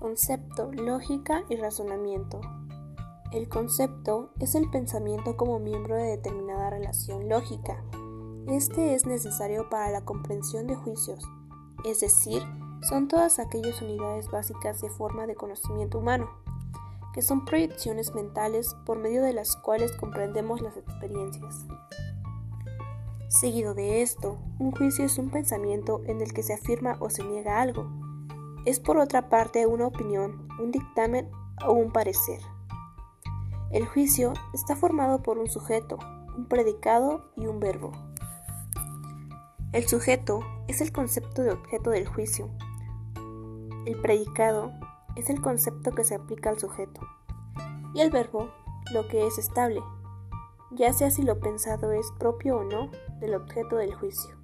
Concepto, lógica y razonamiento. El concepto es el pensamiento como miembro de determinada relación lógica. Este es necesario para la comprensión de juicios, es decir, son todas aquellas unidades básicas de forma de conocimiento humano, que son proyecciones mentales por medio de las cuales comprendemos las experiencias. Seguido de esto, un juicio es un pensamiento en el que se afirma o se niega algo es por otra parte una opinión, un dictamen o un parecer. El juicio está formado por un sujeto, un predicado y un verbo. El sujeto es el concepto de objeto del juicio. El predicado es el concepto que se aplica al sujeto. Y el verbo, lo que es estable, ya sea si lo pensado es propio o no del objeto del juicio.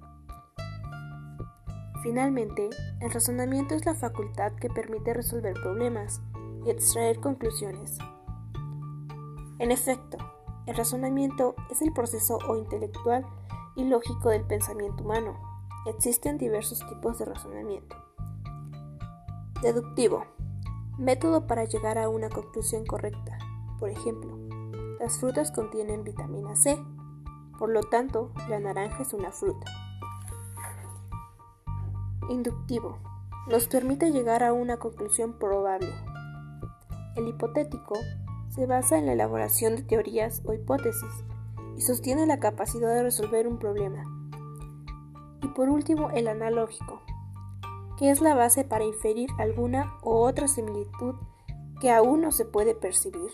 Finalmente, el razonamiento es la facultad que permite resolver problemas y extraer conclusiones. En efecto, el razonamiento es el proceso o intelectual y lógico del pensamiento humano. Existen diversos tipos de razonamiento. Deductivo. Método para llegar a una conclusión correcta. Por ejemplo, las frutas contienen vitamina C, por lo tanto, la naranja es una fruta. Inductivo. Nos permite llegar a una conclusión probable. El hipotético se basa en la elaboración de teorías o hipótesis y sostiene la capacidad de resolver un problema. Y por último, el analógico, que es la base para inferir alguna u otra similitud que aún no se puede percibir.